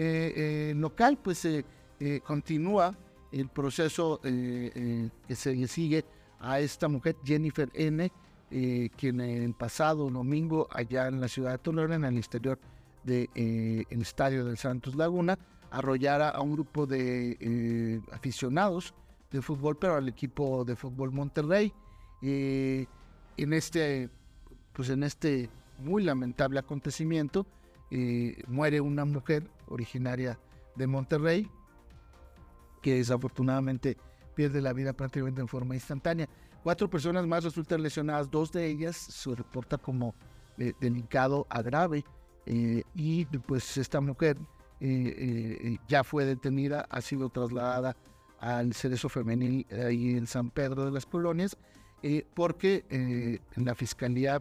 eh, local, pues continúa el proceso que se sigue a esta mujer, Jennifer N., quien el pasado domingo allá en la ciudad de Toledo, en el exterior del estadio del Santos Laguna, arrollara a un grupo de aficionados de fútbol, pero al equipo de fútbol Monterrey. en este, pues en este muy lamentable acontecimiento, eh, muere una mujer originaria de Monterrey, que desafortunadamente pierde la vida prácticamente en forma instantánea. Cuatro personas más resultan lesionadas, dos de ellas se reporta como eh, delicado a grave, eh, y pues esta mujer ya fue detenida, ha sido trasladada al cerezo femenil ahí en San Pedro de las Colonias, porque la fiscalía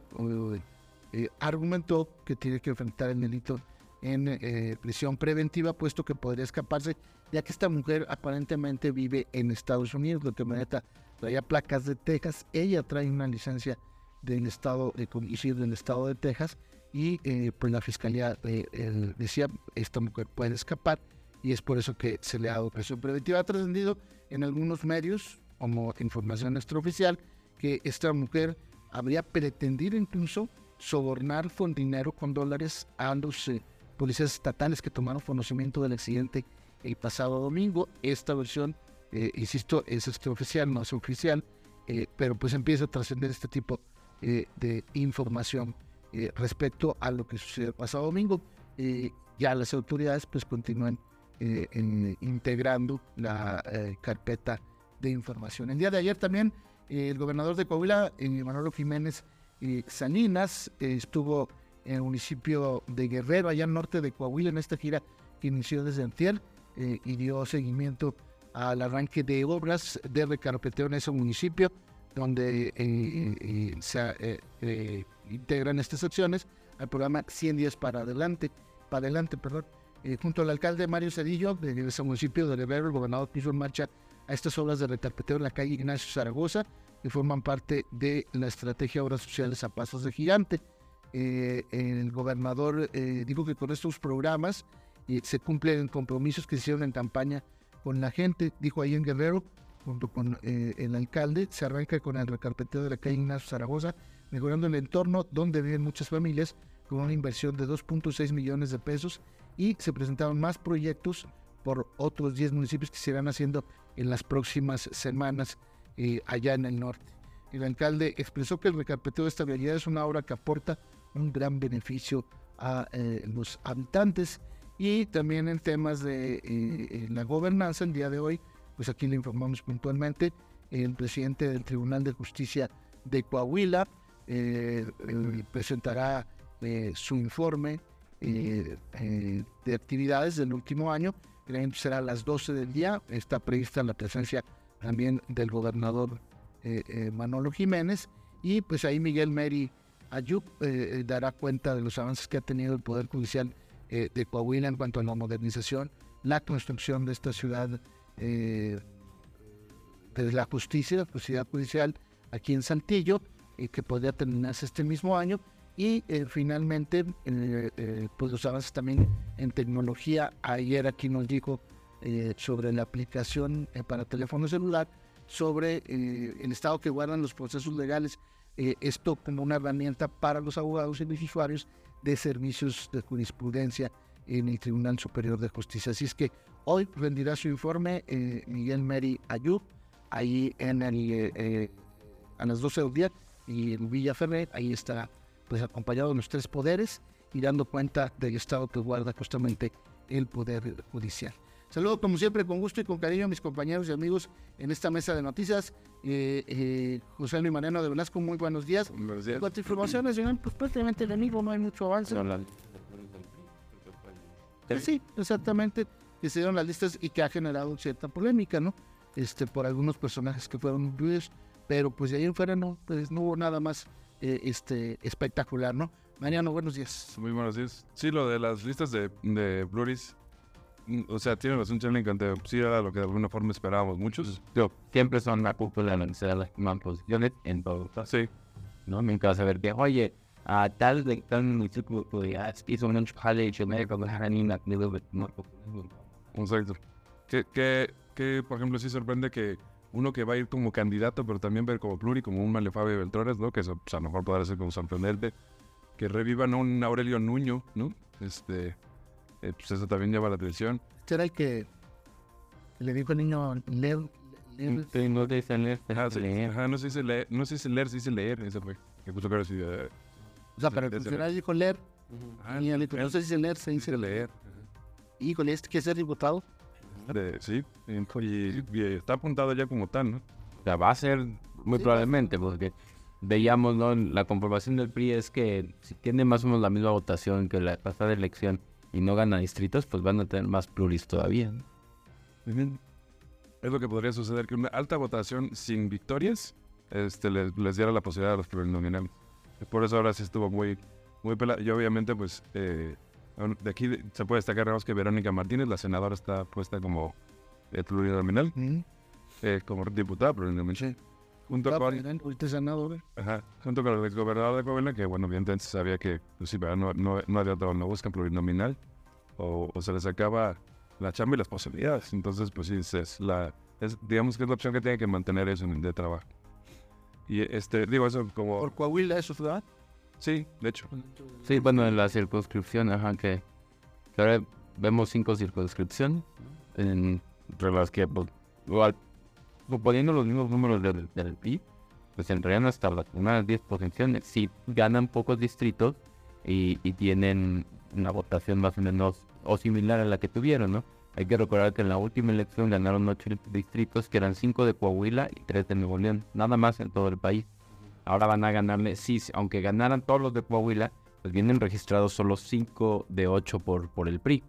eh, argumentó que tiene que enfrentar el delito en eh, prisión preventiva, puesto que podría escaparse, ya que esta mujer aparentemente vive en Estados Unidos, lo que me traía placas de Texas, ella trae una licencia del estado de conducir del estado de Texas. Y eh, pues la fiscalía decía esta mujer puede escapar y es por eso que se le ha dado prisión preventiva. Ha trascendido en algunos medios como información extraoficial que esta mujer habría pretendido incluso sobornar con dinero, con dólares, a los eh, policías estatales que tomaron conocimiento del accidente el pasado domingo. Esta versión, eh, insisto, es oficial, no es oficial, eh, pero pues empieza a trascender este tipo de información respecto a lo que sucedió el pasado domingo. ya las autoridades pues continúan integrando la carpeta de información. El día de ayer también el gobernador de Coahuila, Manolo Jiménez, Salinas, estuvo en el municipio de Guerrero, allá al norte de Coahuila, en esta gira que inició desde Antier eh, y dio seguimiento al arranque de obras de recarpeteo en ese municipio, donde eh, eh, se integran estas acciones al programa 100 días para adelante, para adelante, perdón. junto al alcalde Mario Cedillo de ese municipio de Guerrero, el gobernador puso en marcha a estas obras de recarpeteo en la calle Ignacio Zaragoza, que forman parte de la estrategia Obras Sociales a Pasos de Gigante. Eh, el gobernador eh, dijo que con estos programas eh, se cumplen compromisos que se hicieron en campaña con la gente, dijo ahí en Guerrero, junto con el alcalde, se arranca con el recarpeteo de la calle Ignacio Zaragoza, mejorando el entorno donde viven muchas familias, con una inversión de 2.6 millones de pesos y se presentaron más proyectos por otros 10 municipios que se irán haciendo en las próximas semanas eh, allá en el norte. El alcalde expresó que el recarpeteo de esta vialidad es una obra que aporta un gran beneficio a eh, los habitantes. Y también en temas de eh, la gobernanza el día de hoy, pues aquí le informamos puntualmente, el presidente del Tribunal de Justicia de Coahuila presentará su informe de actividades del último año, que será a las 12 del día, está prevista la presencia también del gobernador eh, eh, Manolo Jiménez, y pues ahí Miguel Meri Ayub eh, dará cuenta de los avances que ha tenido el Poder Judicial de Coahuila en cuanto a la modernización, la construcción de esta ciudad de la justicia, la justicia judicial aquí en Santillo, que podría terminarse este mismo año, y finalmente pues los avances también en tecnología. Ayer aquí nos dijo eh, sobre la aplicación eh, para teléfono celular, sobre eh, el estado que guardan los procesos legales, esto como una herramienta para los abogados y los usuarios de servicios de jurisprudencia en el Tribunal Superior de Justicia. Así es que hoy rendirá su informe Miguel Meri Ayub, ahí en el, a las 12 del día, y en Villa Ferrer, ahí estará pues acompañado de los tres poderes y dando cuenta del estado que guarda justamente el Poder Judicial. Saludo como siempre con gusto y con cariño a mis compañeros y amigos en esta mesa de noticias. Eh, eh, José Luis Mariano de Velasco, muy buenos días. Buenos días. Cuatro informaciones, pues prácticamente de mismo no hay mucho avance. sí, exactamente, que se dieron las listas y que ha generado cierta polémica, ¿no? Este, por algunos personajes que fueron incluidos, pero pues de ahí en fuera no, pues no hubo nada más eh, este, espectacular, ¿no? Mariano, buenos días. Muy buenos días. Sí, lo de las listas de, de Bluris o sea, tiene razón Charlie que sí era lo que de alguna forma esperábamos muchos. Yo, siempre son la cúpula de las posiciones en todo. Sí. ¿No? Me encanta saber que, oye, a tal de tal municipio podría hizo un jale y me con la janina de Exacto. Que, que, que, por ejemplo, sí sorprende que uno que va a ir como candidato, pero también ver como pluri, como un Malefabio Beltrones, ¿no? Que eso, pues, a lo mejor podrá ser como sorprendente. Que revivan a un Aurelio Nuño, ¿no? Este, eh, pues eso también llama la atención. Este era el que le dijo al niño leer. leer. no dice leer, Ajá, sí, leer. ajá, no se dice leer, no se dice leer, se dice leer, ese fue. Que puso cara así de... O sea, pero el Desde- funcionario dijo leer. Ah, Y él dijo, no se dice leer, se se dice dice leer. Híjole, este quiere ser diputado. De- sí, y, y- y está apuntado ya como tal, ¿no? O sea, va a ser muy Sí, probablemente, porque veíamos, ¿no? La comprobación del PRI es que si tiene más o menos la misma votación que la pasada elección y no gana distritos, pues van a tener más pluris todavía. ¿no? Es lo que podría suceder, que una alta votación sin victorias este, les, les diera la posibilidad a los plurinominales. Por eso ahora sí estuvo muy, muy pelado. Y obviamente, pues, eh, de aquí se puede destacar digamos, que Verónica Martínez, la senadora, está puesta como eh, plurinominal, Mm. eh, como diputada plurinominal. Junto Ah, con, presidente, ahorita senador. ajá, junto con el exgobernador de Coahuila, que bueno, evidentemente sabía que pues, sí, ¿verdad? no, no, no había otro, no buscan plurinominal, o, o se les acaba la chamba y las posibilidades. Entonces, pues sí, es, es la, es, digamos que es la opción que tiene que mantener eso en- de trabajo. Y este, digo eso como... Por Coahuila, eso ciudad. Sí, de hecho. Sí, bueno, en la circunscripción, ajá, que, que ahora vemos cinco circunscripciones, en, entre las que, pues, igual, suponiendo los mismos números del, del pues entrarían hasta las primeras 10 posiciones. Si ganan pocos distritos y, tienen una votación más o menos o similar a la que tuvieron, ¿no? Hay que recordar que en la última elección ganaron 8 distritos, que eran 5 de Coahuila y 3 de Nuevo León, nada más en todo el país. Ahora van a ganarle, sí, aunque ganaran todos los de Coahuila, pues vienen registrados solo 5 de 8 por, por el PRI,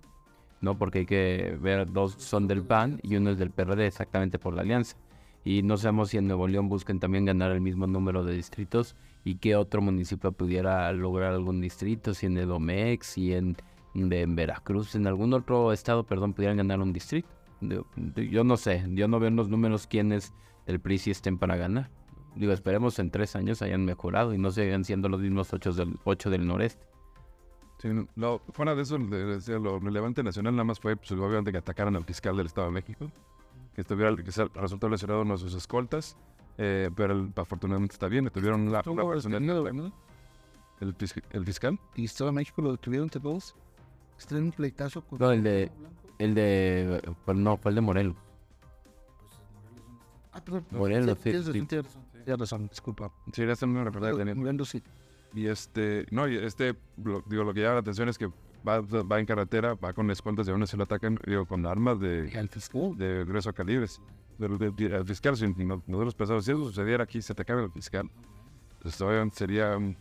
¿no? Porque hay que ver, dos son del PAN y uno es del PRD, exactamente por la alianza. Y no sabemos si en Nuevo León busquen también ganar el mismo número de distritos y qué otro municipio pudiera lograr algún distrito, si en Edomex, si en, en Veracruz, en algún otro estado, perdón, pudieran ganar un distrito. Yo, no sé, yo no veo en los números quiénes del PRI sí estén para ganar. Digo, esperemos en tres años hayan mejorado y no sigan siendo los mismos ocho del, ocho del noreste. Sí, no, fuera de eso, lo relevante nacional nada más fue, pues, obviamente, que atacaran al fiscal del Estado de México, que, estuviera, que se resultó lesionado uno de sus escoltas, eh, pero él, afortunadamente está bien, le tuvieron la, persona- detenido, ¿no? el, fis- el fiscal. Y Estado de México lo detuvieron entre todos. Está en un pleitazo con. No, el de, el de, pues no, fue el de Morelos. Ah, perdón. Morelos, sí, tienes sí. razón, disculpa. Sí, era mismo reportaje que tenía. Morelos, sí. Y este, no, y este, lo- digo, lo que llama la atención es que va, va en carretera, va con escoltas y aún así lo atacan, digo, con armas de, El de grueso calibres. Al fiscal, si no- nosotros pensamos, si eso sucediera aquí, se atacaba al fiscal, pues obviamente sería un,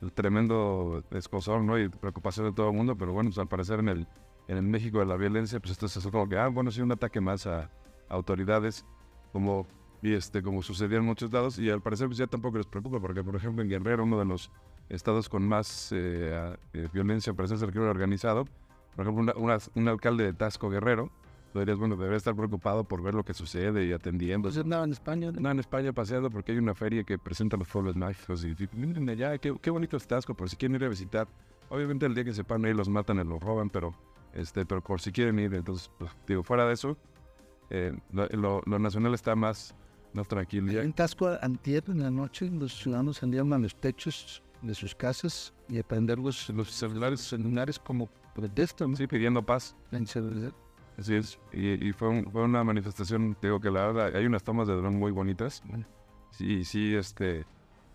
un tremendo escosor, ¿no? Y preocupación de todo el mundo, pero bueno, pues al parecer en el, en el México de la violencia, pues esto es como que, ah, bueno, sí, un ataque más a, a autoridades, como, y este, como sucedía en muchos lados, y al parecer pues ya tampoco les preocupa, porque por ejemplo en Guerrero, uno de los estados con más eh, eh, violencia, presencia del crimen organizado, por ejemplo, una- una- un alcalde de Tasco Guerrero, tú dirías, bueno, debería estar preocupado por ver lo que sucede y atendiendo. Entonces andaba en España. No, en España paseando porque hay una feria que presenta los pueblos mágicos y, miren allá, qué, qué bonito es Tasco, por si quieren ir a visitar. Obviamente el día que se paran ahí los matan y los roban, pero este, pero por si quieren ir, entonces, pues, digo, fuera de eso, eh, lo, lo- lo nacional está más, más tranquilo. En Tasco, antier, en la noche, los ciudadanos salían a los techos de sus casas y a prender los, los celulares, celulares como protesta, ¿no? sí, pidiendo paz. Así es. Y, y fue, un- fue una manifestación, digo que la verdad, hay unas tomas de dron muy bonitas. Sí, sí, este,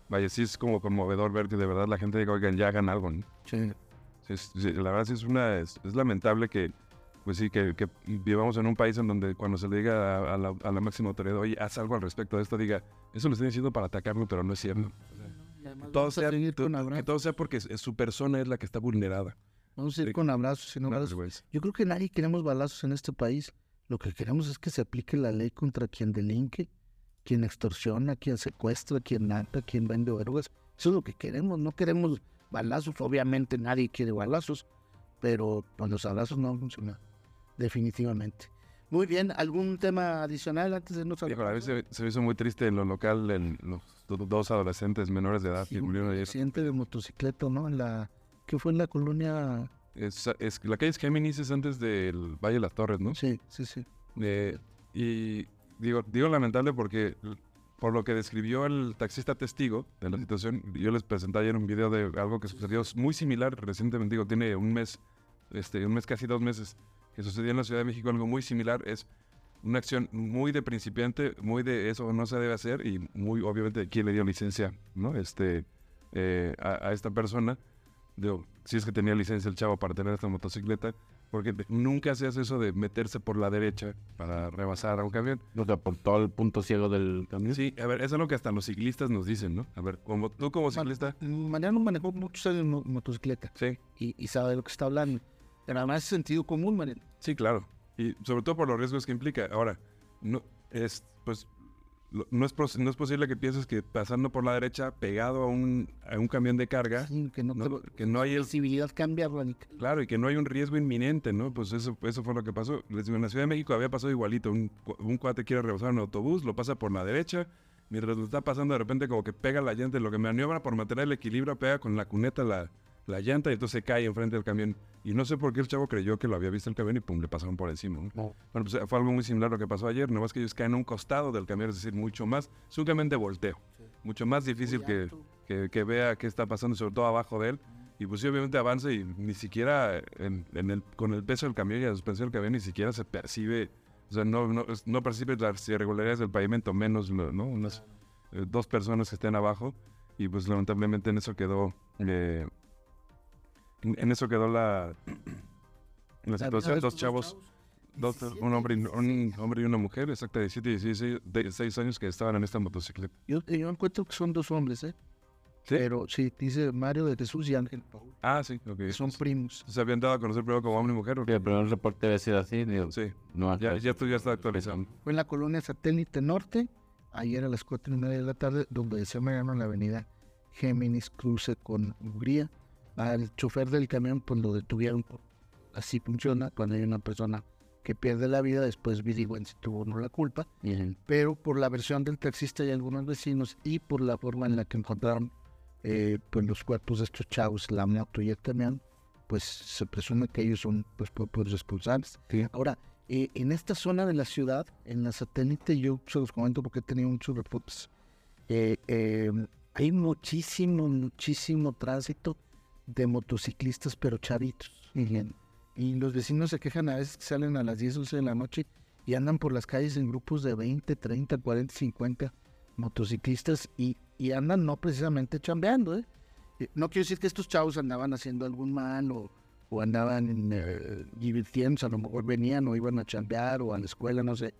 vaya, sí es como conmovedor ver que de verdad la gente diga, oigan, ya hagan algo, ¿no? Sí. Sí, es- sí, la verdad sí es una, es, es lamentable que, pues sí, que, que vivamos en un país en donde cuando se le diga a, a la, a la máxima autoridad, oye, haz algo al respecto de esto, diga, eso lo estoy diciendo para atacarme, pero no es cierto. Todo Vamos a sea, que todo sea porque su persona es la que está vulnerada. Vamos a ir con abrazos y no balazos. Yo creo que nadie queremos balazos en este país. Lo que queremos es que se aplique la ley contra quien delinque, quien extorsiona, quien secuestra, quien mata, quien vende drogas. Eso es lo que queremos. No queremos balazos. Obviamente nadie quiere balazos, pero con los abrazos no funciona. Definitivamente. Muy bien, ¿algún tema adicional antes de nos Híjole, a mí se, se me hizo muy triste en lo local en los do- dos adolescentes menores de edad Sí, que murieron ayer. accidente de motocicleta, ¿no? En la, ¿Qué fue en la colonia? Es, es- la calle es Géminis es antes del Valle de las Torres, ¿no? Sí, sí, sí. Eh, y digo, digo lamentable porque por lo que describió el taxista testigo de la situación, yo les presenté ayer un video de algo que sucedió muy similar recientemente, digo, tiene un mes, este, un mes casi dos meses, que sucedió en la Ciudad de México, algo muy similar, es una acción muy de principiante, muy de eso no se debe hacer y muy obviamente quién le dio licencia, ¿no? Este, eh, a, a esta persona, digo, si es que tenía licencia el chavo para tener esta motocicleta, porque nunca se hace eso de meterse por la derecha para rebasar a un camión. O sea, por todo el punto ciego del camión. Sí, a ver, eso es lo que hasta los ciclistas nos dicen, ¿no? A ver, como tú como ciclista, Mariano manejó muchos años mo- motocicleta sí, y, y sabe de lo que está hablando. Además es sentido común, Mariano. sí, claro. Y sobre todo por los riesgos que implica. Ahora, no es, pues, lo- no es, pos- no es posible que pienses que pasando por la derecha, pegado a un, a un camión de carga, Sí, que no, no, te- que no hay visibilidad cambia radical. Claro, y que no hay un riesgo inminente, ¿no? Pues eso, eso fue lo que pasó. Les digo, en la Ciudad de México había pasado igualito. Un, un cuate quiere rebasar un autobús, lo pasa por la derecha, mientras lo está pasando de repente como que pega la llanta, lo que maniobra por mantener el equilibrio, pega con la cuneta la, la llanta y entonces cae enfrente del camión. Y no sé por qué el chavo creyó que lo había visto el camión y pum, le pasaron por encima. ¿no? No. Bueno, pues fue algo muy similar a lo que pasó ayer, no más que ellos caen a un costado del camión, es decir, mucho más, es un camión de volteo, mucho más difícil que, que, que vea qué está pasando, sobre todo abajo de él. Y pues sí, obviamente avanza y ni siquiera en, en el, con el peso del camión y la suspensión del camión ni siquiera se percibe, o sea, no, no, no percibe las irregularidades del pavimento, menos unas eh, dos personas que estén abajo. Y pues lamentablemente en eso quedó, eh, en, eso quedó la, la situación, dos chavos. Dos, un, hombre y, un hombre y una mujer, exacta, de 17 y 16, de 16 años que estaban en esta motocicleta. Yo, yo encuentro que son dos hombres, ¿eh? ¿Sí? Pero sí, dice Mario de Jesús y Ángel Paul. Ah, sí, ok. Son primos. ¿Se habían dado a conocer primero como hombre y mujer? Sí, qué? el primer reporte debe ser así. Digo, Sí, no ya, ya, esto ya está actualizado. Fue en la colonia Satélite Norte, ayer a las cuatro y media de la tarde, donde se Mariano en la avenida Géminis cruce con Hungría. Al chofer del camión, pues lo detuvieron. Así funciona cuando hay una persona que pierde la vida, después averiguan si tuvo no la culpa. Ujú. pero por la versión del taxista y algunos vecinos y por la forma en la que encontraron eh, pues los cuerpos de estos chavos, la moto y el camión, pues se presume que ellos son pues por, por responsables. Sí. Ahora, eh, en esta zona de la ciudad, en la satélite, yo se los comento porque he tenido muchos reportes, eh, eh, hay muchísimo, muchísimo tránsito de motociclistas, pero chavitos. Y los vecinos se quejan a veces que salen a las 10, 11 de la noche y andan por las calles en grupos de 20, 30, 40, 50 motociclistas y, y andan no precisamente chambeando. ¿eh? Eh, No quiero decir que estos chavos andaban haciendo algún mal o, o andaban eh, divirtiéndose, a lo mejor venían o iban a chambear o a la escuela, no sé,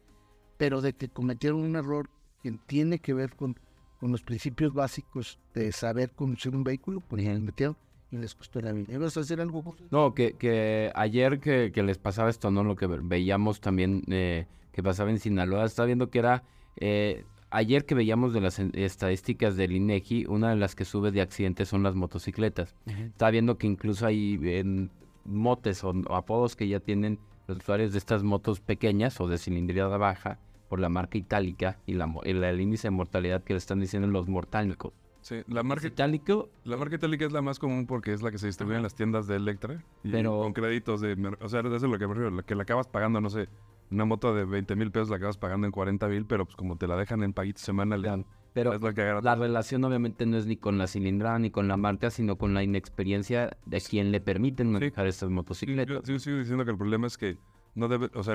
pero de que cometieron un error que tiene que ver con, con los principios básicos de saber conducir un vehículo, pues se metieron y les costó la vida. ¿Ibas a hacer algo? No, que, que ayer que, que les pasaba esto, ¿no? Lo que ve- veíamos también eh, que pasaba en Sinaloa, estaba viendo que era... eh, ayer que veíamos de las estadísticas del INEGI, una de las que sube de accidentes son las motocicletas. Estaba viendo que incluso hay en motes o, o apodos que ya tienen los usuarios de estas motos pequeñas o de cilindrada baja por la marca itálica y, la, el, el índice de mortalidad que le están diciendo los mortálicos. Sí, la marca, Itálico, la marca itálica es la más común porque es la que se distribuye en las tiendas de Electra. Y Pero- con créditos de... O sea, eso es lo que me refiero, la que la acabas pagando, no sé, una moto de 20 mil pesos la acabas pagando en 40 mil, pero pues como te la dejan en paguitos semanales, pero es la que. La relación obviamente no es ni con la cilindrada ni con la marca, sino con la inexperiencia de quien le permiten manejar estas Sí, motocicletas. Yo, yo sigo diciendo que el problema es que no debe, o sea,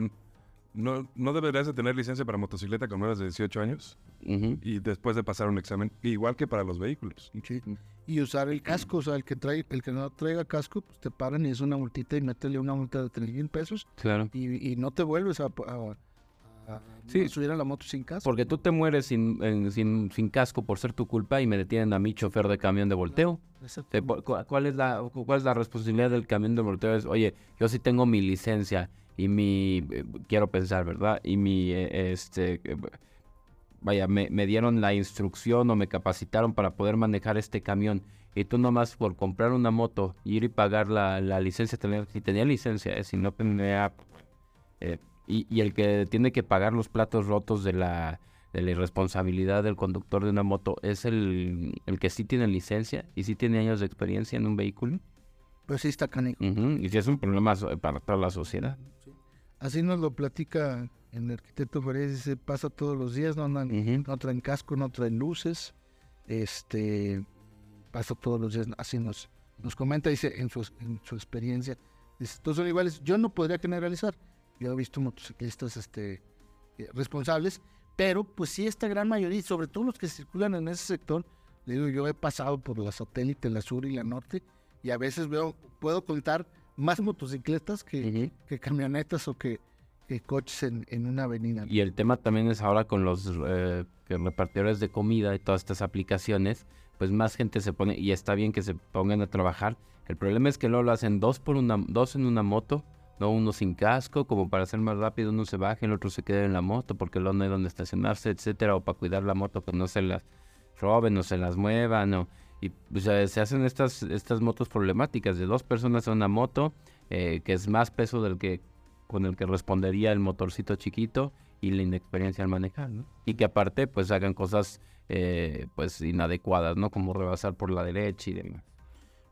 no, no deberías de tener licencia para motocicleta con menos de 18 años Ujú. y después de pasar un examen, igual que para los vehículos. Sí. Y usar el casco, o sea, el que trae, el que no traiga casco, pues te paran y es una multita y métele una multa de 3 mil pesos Claro. y, y no te vuelves a, a- a- Sí. a subir a la moto sin casco. Porque tú te mueres sin, en- sin, sin casco por ser tu culpa y me detienen a mí, chofer de camión de volteo. ¿Cuál es, la, cu- ¿Cuál es la responsabilidad del camión de volteo? Es, oye, yo sí tengo mi licencia y mi, eh, quiero pensar, ¿verdad? Y mi, eh, este, eh, vaya, me, me dieron la instrucción o me capacitaron para poder manejar este camión. Y tú nomás por comprar una moto, ir y pagar la, la licencia, tener, si tenía licencia, eh, si no tenía, Y, y el que tiene que pagar los platos rotos de la, de la irresponsabilidad del conductor de una moto es el, el que sí tiene licencia y sí tiene años de experiencia en un vehículo. Pues sí está canico. Y si es un problema para toda la sociedad. Así nos lo platica el arquitecto Pérez, dice, pasa todos los días, no andan, Ujú. no traen casco, no traen luces, este, pasa todos los días, así nos, nos comenta, dice, en su, en su experiencia, dice, todos son iguales, yo no podría generalizar, yo he visto motociclistas, este, eh, responsables, pero pues sí esta gran mayoría, sobre todo los que circulan en ese sector, le digo, yo he pasado por la satélite, la sur y la norte, y a veces veo, puedo contar más motocicletas que, camionetas o que, que coches en, en una avenida. Y el tema también es ahora con los eh, repartidores de comida y todas estas aplicaciones, pues más gente se pone, y está bien que se pongan a trabajar. El problema es que luego lo hacen dos por una, dos en una moto, no uno sin casco, como para hacer más rápido, uno se baja, el otro se queda en la moto porque luego no hay donde estacionarse, etcétera, o para cuidar la moto que no se las roben o se las muevan, o, y o sea, se hacen estas, estas motos problemáticas de dos personas en una moto, eh, que es más peso del que con el que respondería el motorcito chiquito y la inexperiencia al manejar, ¿no? Y que aparte, pues hagan cosas, eh, pues inadecuadas, ¿no? Como rebasar por la derecha y demás.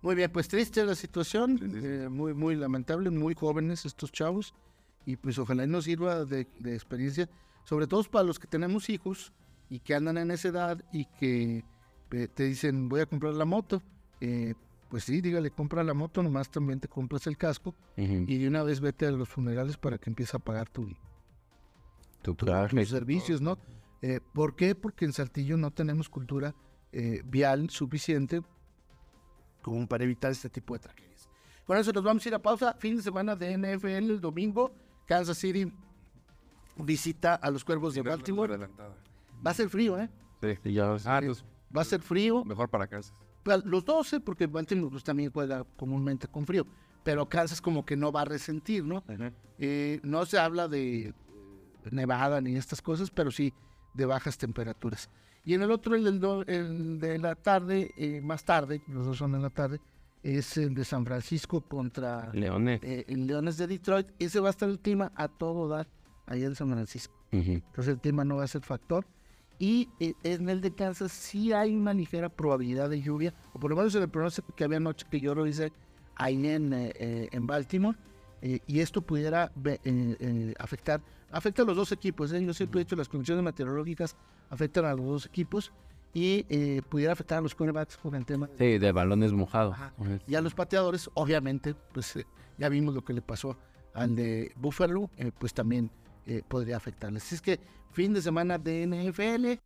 Muy bien, pues triste la situación, eh, muy, muy lamentable, muy jóvenes estos chavos, y pues ojalá y nos sirva de, de experiencia, sobre todo para los que tenemos hijos y que andan en esa edad y que te dicen voy a comprar la moto, eh, pues sí, dígale, compra la moto, nomás también te compras el casco y de una vez vete a los funerales para que empieces a pagar tu, Tu tu- traje. tus servicios, ¿no? Eh, ¿Por qué? Porque en Saltillo no tenemos cultura eh, vial suficiente como para evitar este tipo de tragedias. Con eso nos vamos a ir a pausa. Fin de semana de NFL el domingo. Kansas City visita a los Cuervos de Baltimore. Va a ser frío, ¿eh? Sí. Y ya- Ah, entonces, Va a ser frío. mejor para Kansas. Pues, Los 12, porque Baltimore pues, también juega comúnmente con frío. Pero Kansas como que no va a resentir, ¿no? Eh, no se habla de eh, nevada ni estas cosas, pero sí de bajas temperaturas. Y en el otro, el, del el de la tarde, eh, más tarde, los dos son en la tarde, es el de San Francisco contra Leones. eh, el Leones de Detroit. Ese va a estar el clima a todo dar allá en San Francisco. Entonces el clima no va a ser factor. Y eh, en el de Kansas sí hay una ligera probabilidad de lluvia, o por lo menos en el pronóstico que había anoche que yo lo hice ahí en, eh, eh, en Baltimore. eh, y esto pudiera eh, afectar, afecta a los dos equipos. ¿eh? Yo siempre he dicho las condiciones meteorológicas afectan a los dos equipos y eh, pudiera afectar a los cornerbacks por el tema. Sí, de balones mojados. Y a los pateadores, obviamente, pues ya vimos lo que le pasó al de Buffalo, eh, pues también eh, podría afectarles. Así es que fin de semana de NFL,